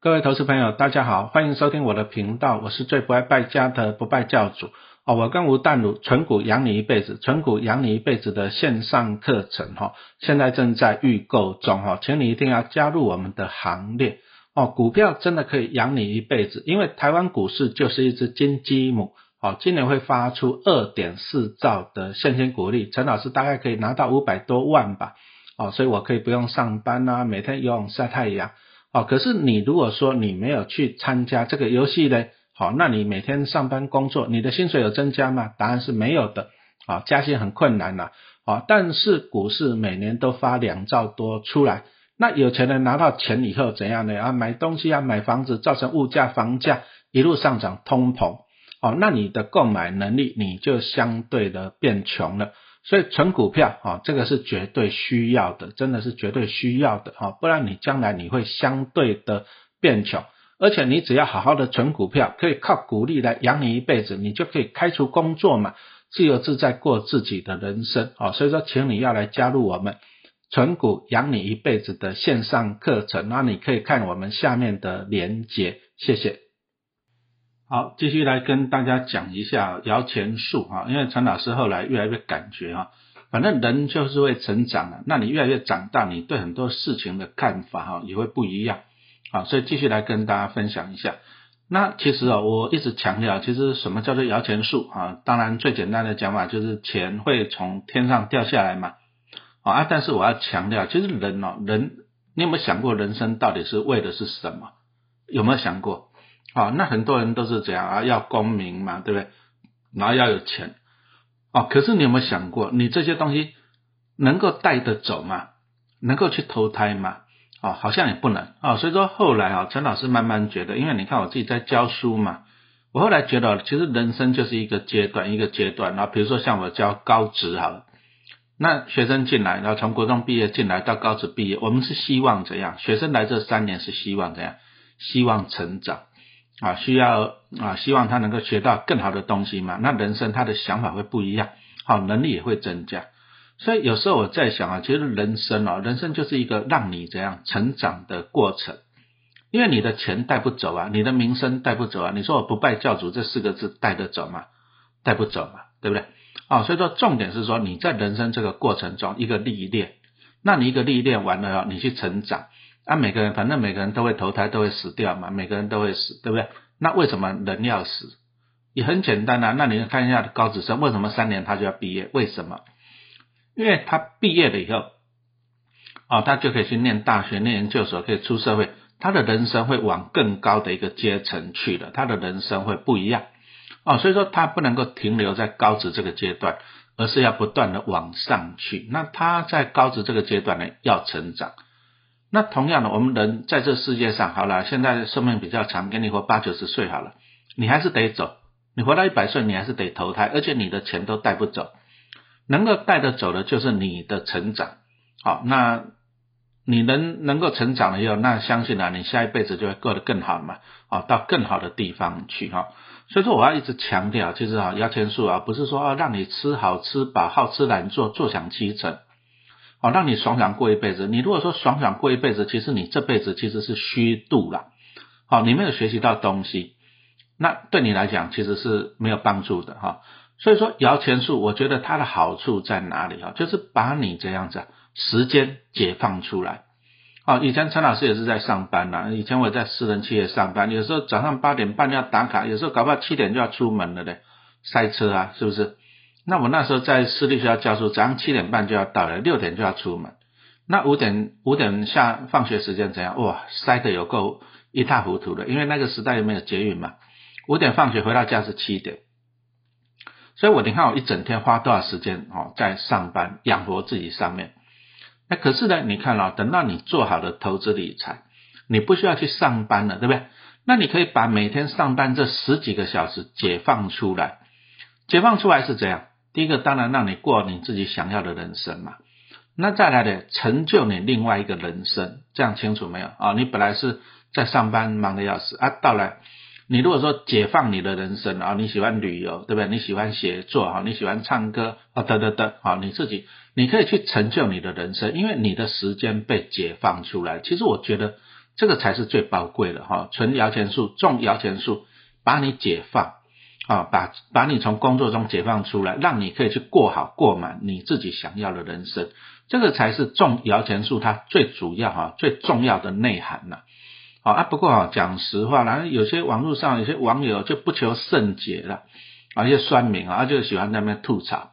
各位投资朋友，大家好，欢迎收听我的频道，我是最不爱败家的不败教主哦。我跟吴淡如纯股养你一辈子，纯股养你一辈子的线上课程哈，现在正在预购中哈，请你一定要加入我们的行列哦。股票真的可以养你一辈子，因为台湾股市就是一只金鸡母哦，今年会发出二点四兆的现金股利，陈老师大概可以拿到五百多万吧哦，所以我可以不用上班啊，每天游泳晒太阳。哦，可是你如果说你没有去参加这个游戏呢，好，那你每天上班工作，你的薪水有增加吗？答案是没有的，啊，加薪很困难呐，啊，但是股市每年都发两兆多出来，那有钱人拿到钱以后怎样呢？啊，买东西啊，买房子，造成物价、房价一路上涨，通膨，哦，那你的购买能力你就相对的变穷了。所以存股票啊，这个是绝对需要的，真的是绝对需要的哈，不然你将来你会相对的变穷，而且你只要好好的存股票，可以靠股利来养你一辈子，你就可以开除工作嘛，自由自在过自己的人生啊。所以说，请你要来加入我们存股养你一辈子的线上课程，那你可以看我们下面的连结，谢谢。好，继续来跟大家讲一下摇钱树哈，因为陈老师后来越来越感觉哈，反正人就是会成长的，那你越来越长大，你对很多事情的看法哈也会不一样，好，所以继续来跟大家分享一下。那其实啊，我一直强调，其实什么叫做摇钱树啊？当然最简单的讲法就是钱会从天上掉下来嘛，啊，但是我要强调，其实人哦，人你有没有想过，人生到底是为的是什么？有没有想过？啊，那很多人都是这样啊，要功名嘛，对不对？然后要有钱，哦，可是你有没有想过，你这些东西能够带得走吗？能够去投胎吗？哦，好像也不能啊。所以说后来啊，陈老师慢慢觉得，因为你看我自己在教书嘛，我后来觉得，其实人生就是一个阶段一个阶段。然后比如说像我教高职好了，那学生进来，然后从国中毕业进来到高职毕业，我们是希望怎样？学生来这三年是希望怎样？希望成长。啊，需要啊，希望他能够学到更好的东西嘛？那人生他的想法会不一样，好，能力也会增加。所以有时候我在想啊，其实人生啊，人生就是一个让你怎样成长的过程。因为你的钱带不走啊，你的名声带不走啊。你说我不拜教主这四个字带得走吗？带不走嘛，对不对？啊，所以说重点是说你在人生这个过程中一个历练，那你一个历练完了，你去成长。那每个人，反正每个人都会投胎，都会死掉嘛，每个人都会死，对不对？那为什么人要死？也很简单啊。那你看一下高子生，为什么三年他就要毕业？为什么？因为他毕业了以后，哦，他就可以去念大学、念研究所，可以出社会，他的人生会往更高的一个阶层去了，他的人生会不一样。哦，所以说他不能够停留在高职这个阶段，而是要不断的往上去。那他在高职这个阶段呢，要成长。那同样的，我们人在这世界上，好了，现在寿命比较长，给你活八九十岁好了，你还是得走，你活到一百岁，你还是得投胎，而且你的钱都带不走，能够带得走的就是你的成长。好，那你能能够成长了以后，那相信啊，你下一辈子就会过得更好嘛，啊，到更好的地方去哈。所以说，我要一直强调，其实啊，摇钱树啊，不是说让你吃好吃饱，好吃懒做，坐享其成。哦，让你爽爽过一辈子。你如果说爽爽过一辈子，其实你这辈子其实是虚度了。好，你没有学习到东西，那对你来讲其实是没有帮助的哈。所以说摇钱树，我觉得它的好处在哪里啊？就是把你这样子时间解放出来。哦，以前陈老师也是在上班呐，以前我在私人企业上班，有时候早上八点半要打卡，有时候搞不好七点就要出门了嘞，塞车啊，是不是？那我那时候在私立学校教书，早上七点半就要到了，六点就要出门。那五点五点下放学时间怎样？哇，塞得有够一塌糊涂的，因为那个时代又没有捷运嘛。五点放学回到家是七点，所以我你看我一整天花多少时间哦，在上班养活自己上面。那可是呢，你看了，等到你做好了投资理财，你不需要去上班了，对不对？那你可以把每天上班这十几个小时解放出来，解放出来是怎样？第一个当然让你过你自己想要的人生嘛，那再来的成就你另外一个人生，这样清楚没有啊？你本来是在上班忙的要死啊，到来你如果说解放你的人生啊，你喜欢旅游对不对？你喜欢写作哈，你喜欢唱歌啊，等等等啊，你自己你可以去成就你的人生，因为你的时间被解放出来。其实我觉得这个才是最宝贵的哈。存摇钱树，种摇钱树，把你解放啊，把把你从工作中解放出来，让你可以去过好过满你自己想要的人生。这个才是种摇钱树它最主要哈最重要的内涵呐。好啊，不过啊讲实话啦，有些网络上有些网友就不求甚解了，啊一些酸民啊就喜欢在那边吐槽。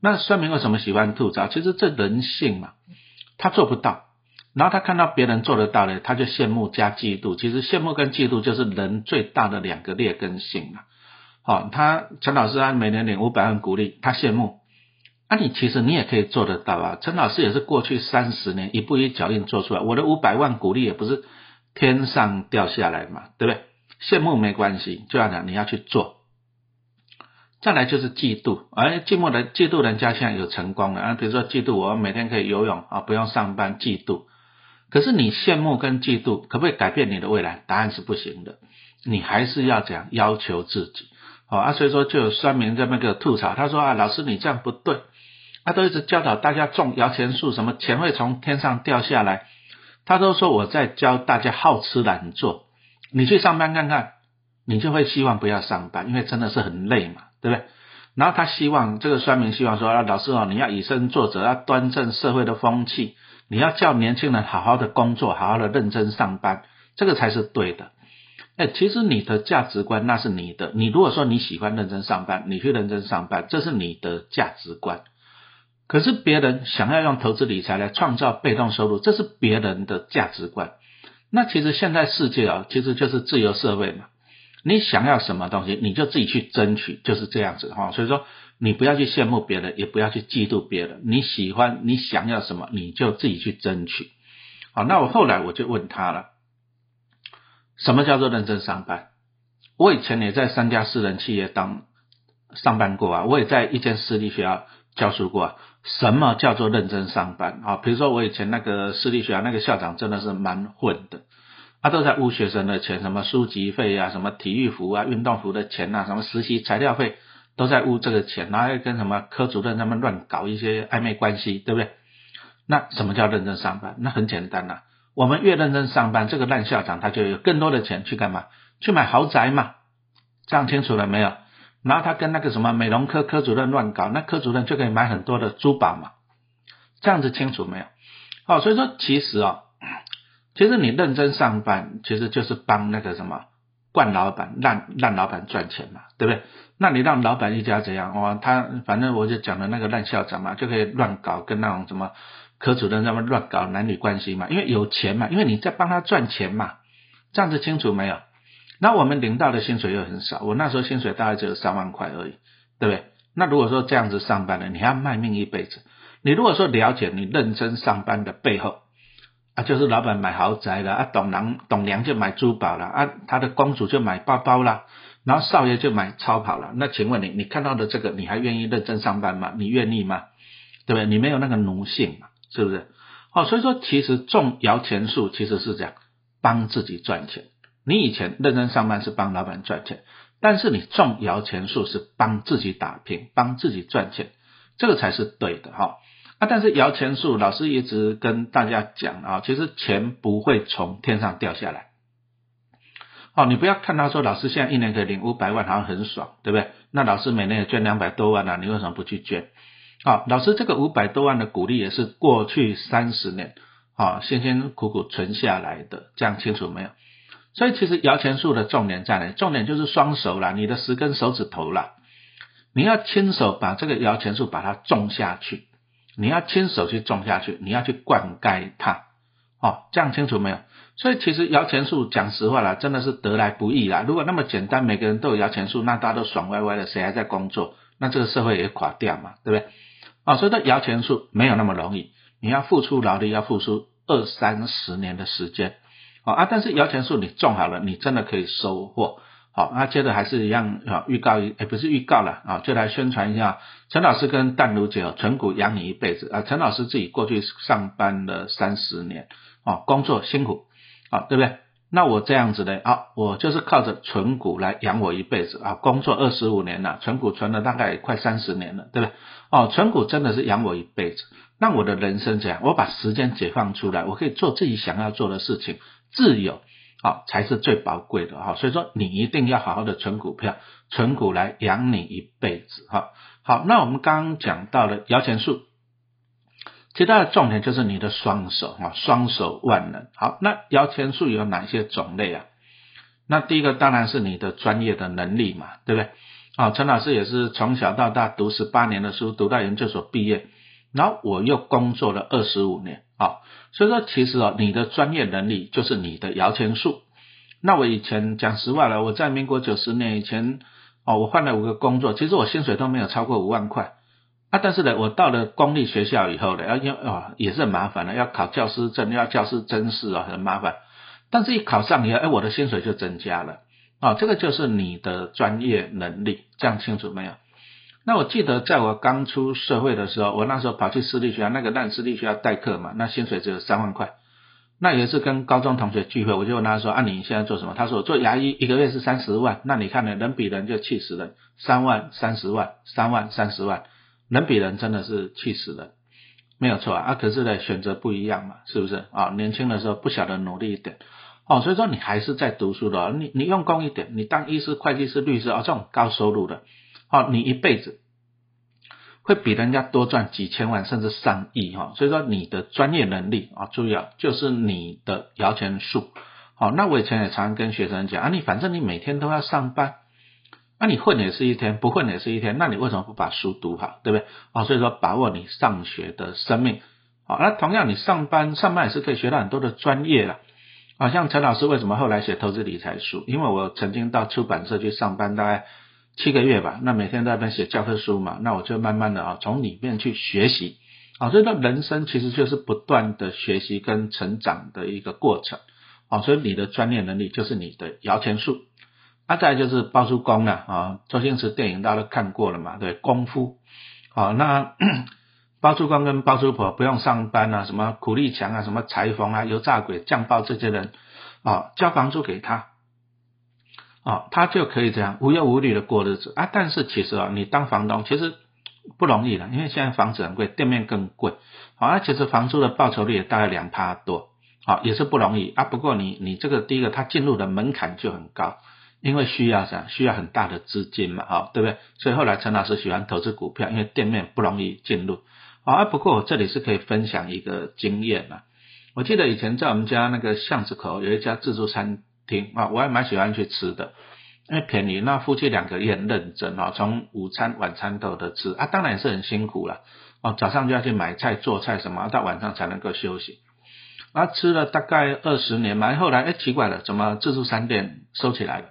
那酸民为什么喜欢吐槽？其实这人性嘛，他做不到，然后他看到别人做得到呢，他就羡慕加嫉妒。其实羡慕跟嫉妒就是人最大的两个劣根性嘛。好，他陈老师啊每年领五百万鼓励，他羡慕。那你其实你也可以做得到啊！陈老师也是过去三十年一步一脚印做出来，我的五百万鼓励也不是天上掉下来嘛，对不对？羡慕没关系，就要讲你要去做。再来就是嫉妒，而寂寞的嫉妒人家现在有成功了啊，比如说嫉妒我每天可以游泳啊，不用上班，嫉妒。可是你羡慕跟嫉妒可不可以改变你的未来？答案是不行的，你还是要讲要求自己。好啊，所以说就有酸民在那个吐槽，他说啊，老师你这样不对。他都一直教导大家种摇钱树，什么钱会从天上掉下来。他都说我在教大家好吃懒做。你去上班看看，你就会希望不要上班，因为真的是很累嘛，对不对？然后他希望这个酸民希望说啊，老师哦，你要以身作则，要端正社会的风气，你要叫年轻人好好的工作，好好的认真上班，这个才是对的。哎，其实你的价值观那是你的，你如果说你喜欢认真上班，你去认真上班，这是你的价值观。可是别人想要用投资理财来创造被动收入，这是别人的价值观。那其实现在世界啊，其实就是自由社会嘛。你想要什么东西，你就自己去争取，就是这样子哈。所以说，你不要去羡慕别人，也不要去嫉妒别人。你喜欢，你想要什么，你就自己去争取。好，那我后来我就问他了，什么叫做认真上班？我以前也在三家私人企业当上班过啊，我也在一间私立学校。教书过啊，什么叫做认真上班啊？比如说我以前那个私立学校那个校长真的是蛮混的，他都在污学生的钱，什么书籍费啊，什么体育服啊、运动服的钱啊，什么实习材料费都在污这个钱，然后跟什么科主任他们乱搞一些暧昧关系，对不对？那什么叫认真上班？那很简单呐，我们越认真上班，这个烂校长他就有更多的钱去干嘛？去买豪宅嘛？这样清楚了没有？然后他跟那个什么美容科科主任乱搞，那科主任就可以买很多的珠宝嘛，这样子清楚没有？好，所以说其实哦，其实你认真上班，其实就是帮那个什么惯老板、烂烂老板赚钱嘛，对不对？那你让老板一家怎样？哦，他反正我就讲的那个烂校长嘛，就可以乱搞，跟那种什么科主任那么乱搞男女关系嘛，因为有钱嘛，因为你在帮他赚钱嘛，这样子清楚没有？那我们领到的薪水又很少，我那时候薪水大概只有三万块而已，对不对？那如果说这样子上班了，你还要卖命一辈子。你如果说了解你认真上班的背后，啊，就是老板买豪宅了，啊，董娘董娘就买珠宝了，啊，他的公主就买包包了，然后少爷就买超跑了。那请问你，你看到的这个，你还愿意认真上班吗？你愿意吗？对不对？你没有那个奴性嘛，是不是？哦，所以说其实种摇钱树其实是这样，帮自己赚钱。你以前认真上班是帮老板赚钱，但是你种摇钱树是帮自己打拼，帮自己赚钱，这个才是对的哈。啊，但是摇钱树老师一直跟大家讲啊，其实钱不会从天上掉下来。哦，你不要看他说老师现在一年可以领五百万，好像很爽，对不对？那老师每年也捐两百多万啊，你为什么不去捐？啊，老师这个五百多万的鼓励也是过去三十年啊辛辛苦苦存下来的，这样清楚没有？所以其实摇钱树的重点在哪？重点就是双手啦，你的十根手指头啦，你要亲手把这个摇钱树把它种下去，你要亲手去种下去，你要去灌溉它，哦，这样清楚没有？所以其实摇钱树讲实话啦，真的是得来不易啦。如果那么简单，每个人都有摇钱树，那大家都爽歪歪的，谁还在工作？那这个社会也垮掉嘛，对不对？啊，所以说摇钱树没有那么容易，你要付出劳力，要付出二三十年的时间。啊啊，但是摇钱树你种好了，你真的可以收获。好，那接着还是一样啊，预告也不是预告了啊，就来宣传一下陈老师跟淡如姐哦，存股养你一辈子啊。陈老师自己过去上班了三十年，哦，工作辛苦，啊，对不对？那我这样子呢啊，我就是靠着存股来养我一辈子啊，工作二十五年了，存股存了大概快三十年了，对不对？哦，存股真的是养我一辈子。那我的人生怎样，我把时间解放出来，我可以做自己想要做的事情，自由啊才是最宝贵的哈。所以说，你一定要好好的存股票，存股来养你一辈子哈。好，那我们刚刚讲到了摇钱树。其他的重点就是你的双手啊，双手万能。好，那摇钱树有哪些种类啊？那第一个当然是你的专业的能力嘛，对不对？啊，陈老师也是从小到大读十八年的书，读到研究所毕业，然后我又工作了二十五年啊，所以说其实哦，你的专业能力就是你的摇钱树。那我以前讲实话了，我在民国九十年以前哦，我换了五个工作，其实我薪水都没有超过五万块。啊，但是呢，我到了公立学校以后呢，要因啊也是很麻烦的，要考教师证，要教师甄试啊，很麻烦。但是一考上以后，哎，我的薪水就增加了啊，这个就是你的专业能力，这样清楚没有？那我记得在我刚出社会的时候，我那时候跑去私立学校，那个烂私立学校代课嘛，那薪水只有三万块。那也是跟高中同学聚会，我就问他说：“啊，你现在做什么？”他说：“我做牙医，一个月是三十万。”那你看呢？人比人就气死人，三万、三十万、三万、三十万。人比人真的是气死人，没有错啊！啊，可是呢，选择不一样嘛，是不是啊？年轻的时候不晓得努力一点，哦，所以说你还是在读书的，你你用功一点，你当医师、会计师、律师啊，这种高收入的，哦，你一辈子会比人家多赚几千万甚至上亿哈！所以说你的专业能力啊，注意啊就是你的摇钱树。好，那我以前也常跟学生讲啊，你反正你每天都要上班。那你混也是一天，不混也是一天，那你为什么不把书读好，对不对？啊，所以说把握你上学的生命，好，那同样你上班上班也是可以学到很多的专业了，啊，像陈老师为什么后来写投资理财书？因为我曾经到出版社去上班，大概七个月吧，那每天在那边写教科书嘛，那我就慢慢的啊从里面去学习，啊，所以说人生其实就是不断的学习跟成长的一个过程，啊，所以你的专业能力就是你的摇钱树。啊，再就是包租公了啊，周星驰电影大家都看过了嘛，对，功夫，好，那 包租公跟包租婆不用上班啊，什么苦力强啊，什么裁缝啊，油炸鬼、酱爆这些人啊，交房租给他，啊，他就可以这样无忧无虑的过日子啊。但是其实啊，你当房东其实不容易的，因为现在房子很贵，店面更贵，啊，其实房租的报酬率也大概两趴多，啊，也是不容易啊。不过你你这个第一个，他进入的门槛就很高。因为需要啥？需要很大的资金嘛，哈，对不对？所以后来陈老师喜欢投资股票，因为店面不容易进入。啊，不过我这里是可以分享一个经验嘛。我记得以前在我们家那个巷子口有一家自助餐厅啊，我还蛮喜欢去吃的，因为便宜。那夫妻两个也很认真啊，从午餐、晚餐都有的吃啊，当然也是很辛苦了。哦，早上就要去买菜、做菜什么，到晚上才能够休息。啊，吃了大概二十年嘛，后来哎奇怪了，怎么自助餐店收起来了？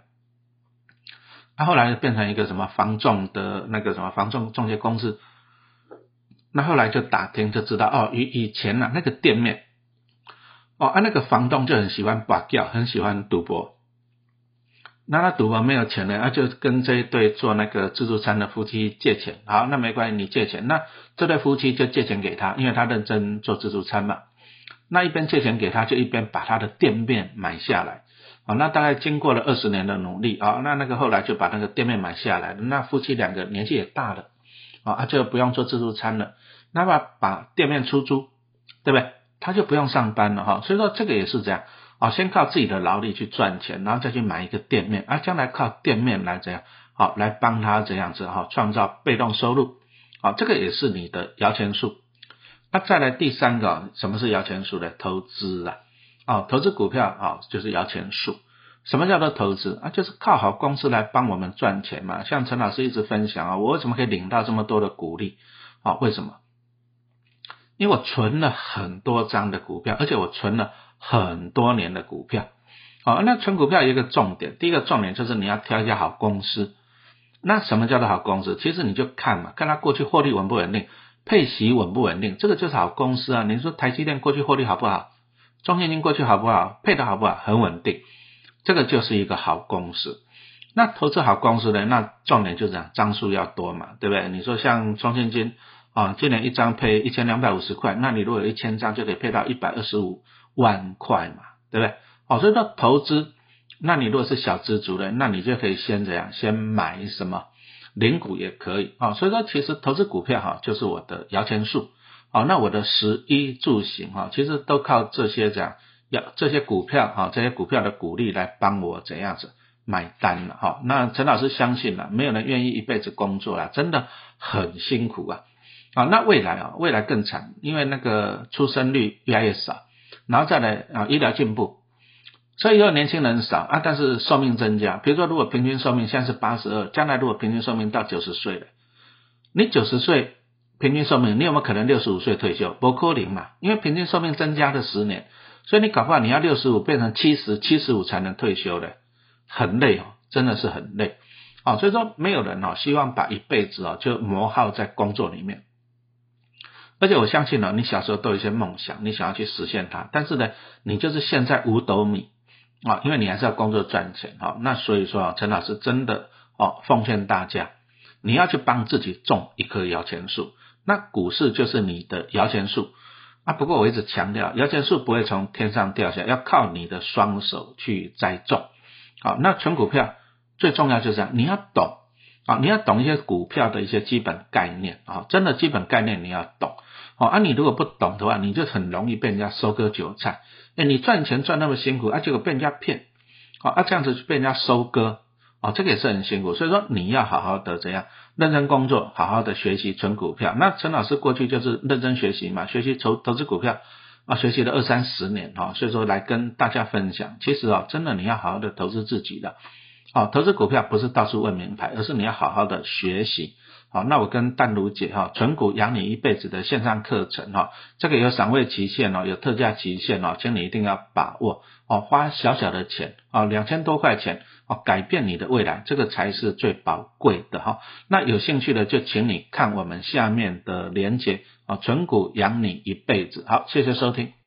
他后来变成一个什么房仲的那个什么房仲中介公司，那后来就打听就知道哦，以以前呢那个店面，哦，啊那个房东就很喜欢把掉，很喜欢赌博，那他赌博没有钱了，啊就跟这一对做那个自助餐的夫妻借钱，好，那没关系，你借钱，那这对夫妻就借钱给他，因为他认真做自助餐嘛，那一边借钱给他，就一边把他的店面买下来。啊，那大概经过了二十年的努力啊，那那个后来就把那个店面买下来了。那夫妻两个年纪也大了，啊，就不用做自助餐了，那么把店面出租，对不对？他就不用上班了哈。所以说这个也是这样啊，先靠自己的劳力去赚钱，然后再去买一个店面，啊，将来靠店面来怎样，好来帮他这样子哈，创造被动收入，好，这个也是你的摇钱树。那再来第三个，什么是摇钱树的投资啊？哦，投资股票啊，就是摇钱树。什么叫做投资啊？就是靠好公司来帮我们赚钱嘛。像陈老师一直分享啊，我为什么可以领到这么多的股利？啊，为什么？因为我存了很多张的股票，而且我存了很多年的股票。好，那存股票有一个重点，第一个重点就是你要挑一家好公司。那什么叫做好公司？其实你就看嘛，看它过去获利稳不稳定，配息稳不稳定，这个就是好公司啊。你说台积电过去获利好不好？中信金过去好不好？配的好不好？很稳定，这个就是一个好公司。那投资好公司呢？那重点就是讲张数要多嘛，对不对？你说像中信金啊，今年一张配一千两百五十块，那你如果有一千张，就可以配到一百二十五万块嘛，对不对？哦，所以说投资，那你如果是小资族的，那你就可以先怎样，先买什么零股也可以啊。所以说其实投资股票哈，就是我的摇钱树。哦，那我的食衣住行哈，其实都靠这些这样，要这些股票哈，这些股票的股利来帮我怎样子买单了哈。那陈老师相信了，没有人愿意一辈子工作了，真的很辛苦啊。啊，那未来啊，未来更惨，因为那个出生率越来越少，然后再来啊，医疗进步，所以说年轻人少啊，但是寿命增加。比如说，如果平均寿命现在是八十二，将来如果平均寿命到九十岁了，你九十岁平均寿命，你有没有可能六十五岁退休？不可能嘛，因为平均寿命增加了十年，所以你搞不好你要六十五变成七十七十五才能退休的，很累哦，真的是很累啊。所以说，没有人哦希望把一辈子哦就磨耗在工作里面。而且我相信呢，你小时候都有一些梦想，你想要去实现它，但是呢，你就是现在五斗米啊，因为你还是要工作赚钱啊。那所以说啊，陈老师真的哦，奉劝大家，你要去帮自己种一棵摇钱树。那股市就是你的摇钱树啊。不过我一直强调，摇钱树不会从天上掉下，要靠你的双手去栽种。好，那存股票最重要就是这样，你要懂啊，你要懂一些股票的一些基本概念啊，真的基本概念你要懂。哦，啊，你如果不懂的话，你就很容易被人家收割韭菜。哎，你赚钱赚那么辛苦，啊，结果被人家骗，哦，啊，这样子被人家收割，哦，这个也是很辛苦。所以说，你要好好的怎样认真工作，好好的学习存股票。那陈老师过去就是认真学习嘛，学习投投资股票啊，学习了二三十年哈，所以说来跟大家分享。其实啊，真的你要好好的投资自己的，哦，投资股票不是到处问名牌，而是你要好好的学习。好，那我跟淡如姐哈，存股养你一辈子的线上课程哈，这个有赏味期限哦，有特价期限哦，请你一定要把握哦，花小小的钱哦，两千多块钱哦，改变你的未来，这个才是最宝贵的哈。那有兴趣的就请你看我们下面的连接哦，存股养你一辈子。好，谢谢收听。